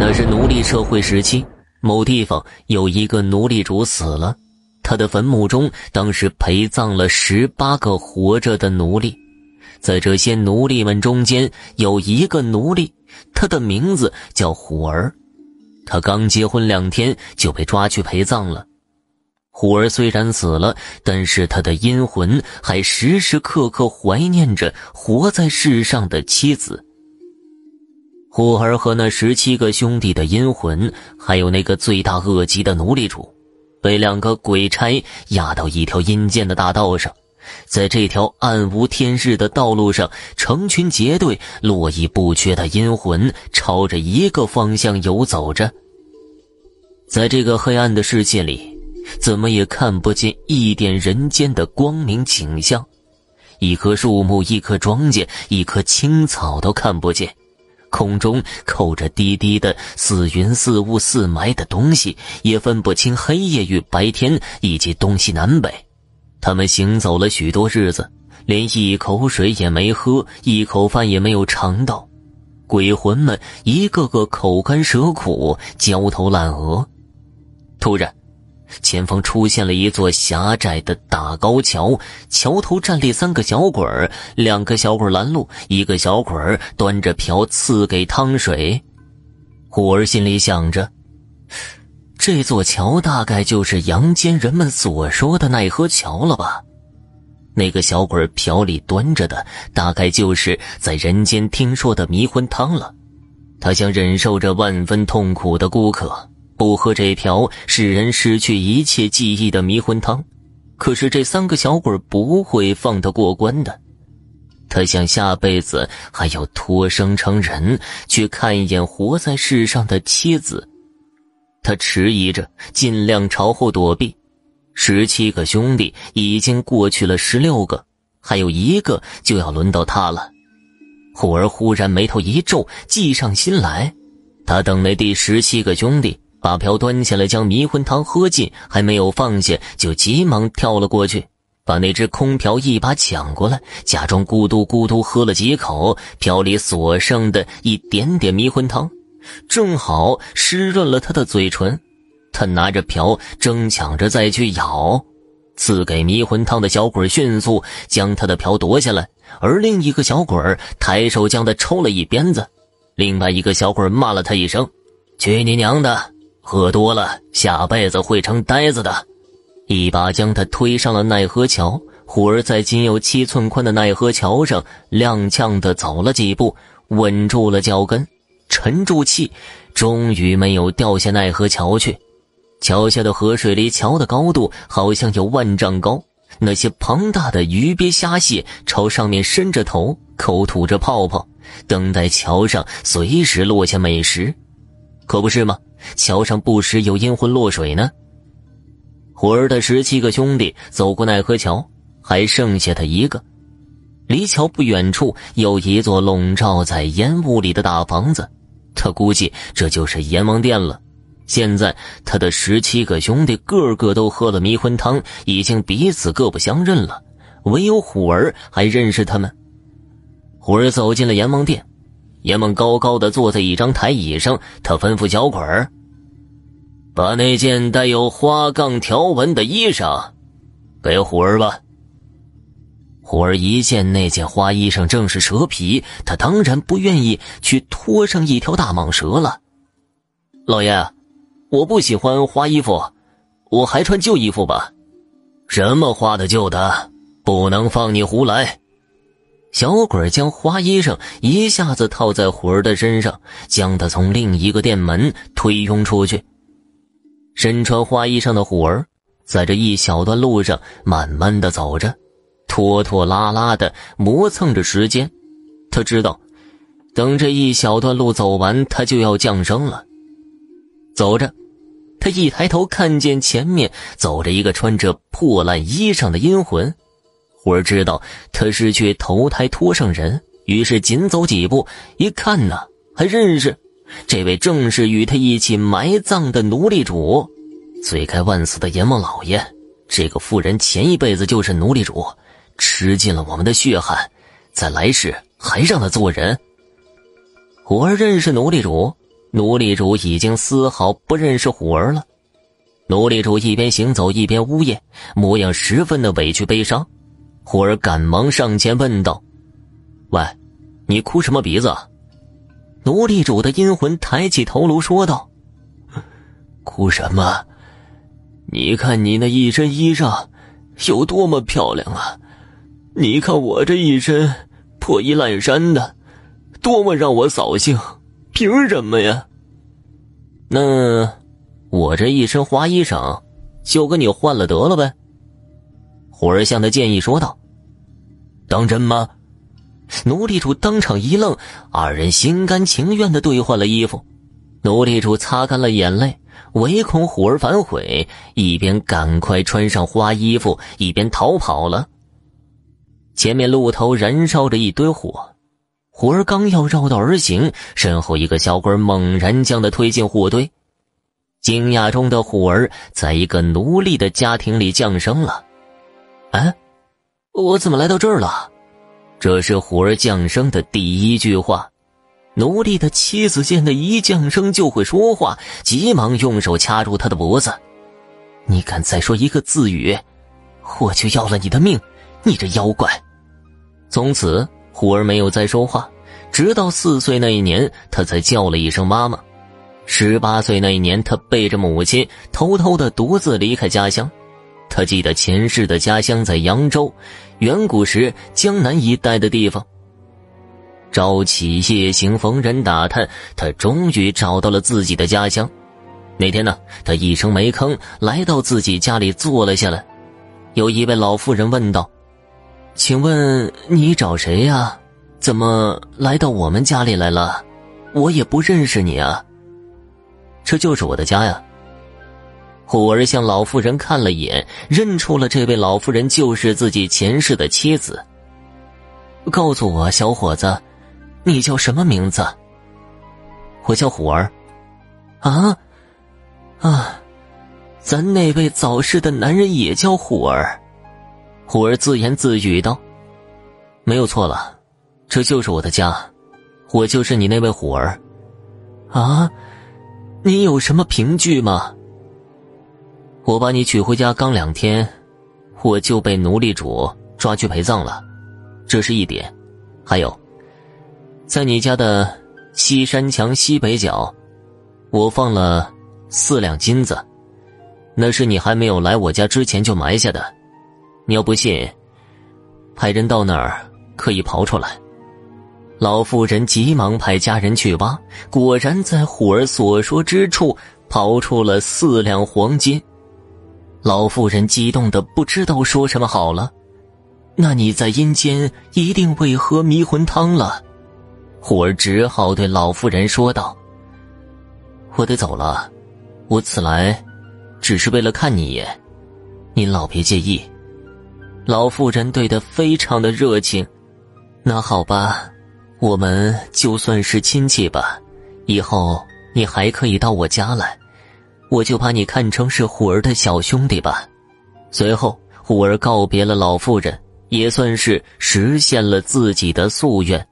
那是奴隶社会时期，某地方有一个奴隶主死了，他的坟墓中当时陪葬了十八个活着的奴隶，在这些奴隶们中间有一个奴隶，他的名字叫虎儿，他刚结婚两天就被抓去陪葬了。虎儿虽然死了，但是他的阴魂还时时刻刻怀念着活在世上的妻子。虎儿和那十七个兄弟的阴魂，还有那个罪大恶极的奴隶主，被两个鬼差押到一条阴间的大道上，在这条暗无天日的道路上，成群结队、络绎不绝的阴魂朝着一个方向游走着。在这个黑暗的世界里，怎么也看不见一点人间的光明景象，一棵树木、一棵庄稼、一棵青草都看不见。空中扣着滴滴的似云似雾似霾的东西，也分不清黑夜与白天以及东西南北。他们行走了许多日子，连一口水也没喝，一口饭也没有尝到。鬼魂们一个个口干舌苦，焦头烂额。突然。前方出现了一座狭窄的大高桥，桥头站立三个小鬼儿，两个小鬼拦路，一个小鬼儿端着瓢赐给汤水。虎儿心里想着，这座桥大概就是阳间人们所说的奈何桥了吧？那个小鬼儿瓢里端着的，大概就是在人间听说的迷魂汤了。他想忍受着万分痛苦的孤渴。不喝这瓢使人失去一切记忆的迷魂汤，可是这三个小鬼不会放他过关的。他想下辈子还要托生成人，去看一眼活在世上的妻子。他迟疑着，尽量朝后躲避。十七个兄弟已经过去了十六个，还有一个就要轮到他了。虎儿忽然眉头一皱，计上心来。他等那第十七个兄弟。把瓢端起来，将迷魂汤喝尽，还没有放下，就急忙跳了过去，把那只空瓢一把抢过来，假装咕嘟咕嘟喝了几口，瓢里所剩的一点点迷魂汤，正好湿润了他的嘴唇。他拿着瓢，争抢着再去咬，赐给迷魂汤的小鬼迅速将他的瓢夺下来，而另一个小鬼抬手将他抽了一鞭子，另外一个小鬼骂了他一声：“去你娘的！”喝多了，下辈子会成呆子的。一把将他推上了奈何桥。虎儿在仅有七寸宽的奈何桥上踉跄的走了几步，稳住了脚跟，沉住气，终于没有掉下奈何桥去。桥下的河水离桥的高度好像有万丈高，那些庞大的鱼鳖虾蟹朝上面伸着头，口吐着泡泡，等待桥上随时落下美食。可不是吗？桥上不时有阴魂落水呢。虎儿的十七个兄弟走过奈何桥，还剩下他一个。离桥不远处有一座笼罩在烟雾里的大房子，他估计这就是阎王殿了。现在他的十七个兄弟个个都喝了迷魂汤，已经彼此各不相认了，唯有虎儿还认识他们。虎儿走进了阎王殿，爷们高高的坐在一张台椅上，他吩咐小鬼儿。把那件带有花杠条纹的衣裳给虎儿吧。虎儿一见那件花衣裳正是蛇皮，他当然不愿意去拖上一条大蟒蛇了。老爷，我不喜欢花衣服，我还穿旧衣服吧。什么花的旧的，不能放你胡来。小鬼将花衣裳一下子套在虎儿的身上，将他从另一个店门推拥出去。身穿花衣裳的虎儿，在这一小段路上慢慢的走着，拖拖拉拉的磨蹭着时间。他知道，等这一小段路走完，他就要降生了。走着，他一抬头看见前面走着一个穿着破烂衣裳的阴魂。虎儿知道他是去投胎托上人，于是紧走几步，一看呢，还认识。这位正是与他一起埋葬的奴隶主，罪该万死的阎王老爷。这个妇人前一辈子就是奴隶主，吃尽了我们的血汗，在来世还让他做人。虎儿认识奴隶主，奴隶主已经丝毫不认识虎儿了。奴隶主一边行走一边呜咽，模样十分的委屈悲伤。虎儿赶忙上前问道：“喂，你哭什么鼻子？”奴隶主的阴魂抬起头颅说道：“哭什么？你看你那一身衣裳有多么漂亮啊！你看我这一身破衣烂衫的，多么让我扫兴！凭什么呀？那我这一身花衣裳就跟你换了得了呗。”虎儿向他建议说道。当真吗？奴隶主当场一愣，二人心甘情愿的兑换了衣服。奴隶主擦干了眼泪，唯恐虎儿反悔，一边赶快穿上花衣服，一边逃跑了。前面路头燃烧着一堆火，虎儿刚要绕道而行，身后一个小鬼猛然将他推进火堆。惊讶中的虎儿，在一个奴隶的家庭里降生了。啊！我怎么来到这儿了？这是虎儿降生的第一句话。奴隶的妻子见他一降生就会说话，急忙用手掐住他的脖子：“你敢再说一个字语，我就要了你的命！你这妖怪！”从此，虎儿没有再说话，直到四岁那一年，他才叫了一声妈妈。十八岁那一年，他背着母亲，偷偷的独自离开家乡。他记得前世的家乡在扬州，远古时江南一带的地方。朝起夜行，逢人打探，他终于找到了自己的家乡。那天呢，他一声没吭，来到自己家里坐了下来。有一位老妇人问道：“请问你找谁呀？怎么来到我们家里来了？我也不认识你啊。”这就是我的家呀。虎儿向老妇人看了一眼，认出了这位老妇人就是自己前世的妻子。告诉我，小伙子，你叫什么名字？我叫虎儿。啊，啊，咱那位早逝的男人也叫虎儿。虎儿自言自语道：“没有错了，这就是我的家，我就是你那位虎儿。啊，你有什么凭据吗？”我把你娶回家刚两天，我就被奴隶主抓去陪葬了，这是一点。还有，在你家的西山墙西北角，我放了四两金子，那是你还没有来我家之前就埋下的。你要不信，派人到那儿可以刨出来。老妇人急忙派家人去挖，果然在虎儿所说之处刨出了四两黄金。老妇人激动的不知道说什么好了，那你在阴间一定会喝迷魂汤了。虎儿只好对老妇人说道：“我得走了，我此来只是为了看你一眼，您老别介意。”老妇人对他非常的热情。那好吧，我们就算是亲戚吧，以后你还可以到我家来。我就把你看成是虎儿的小兄弟吧。随后，虎儿告别了老妇人，也算是实现了自己的夙愿。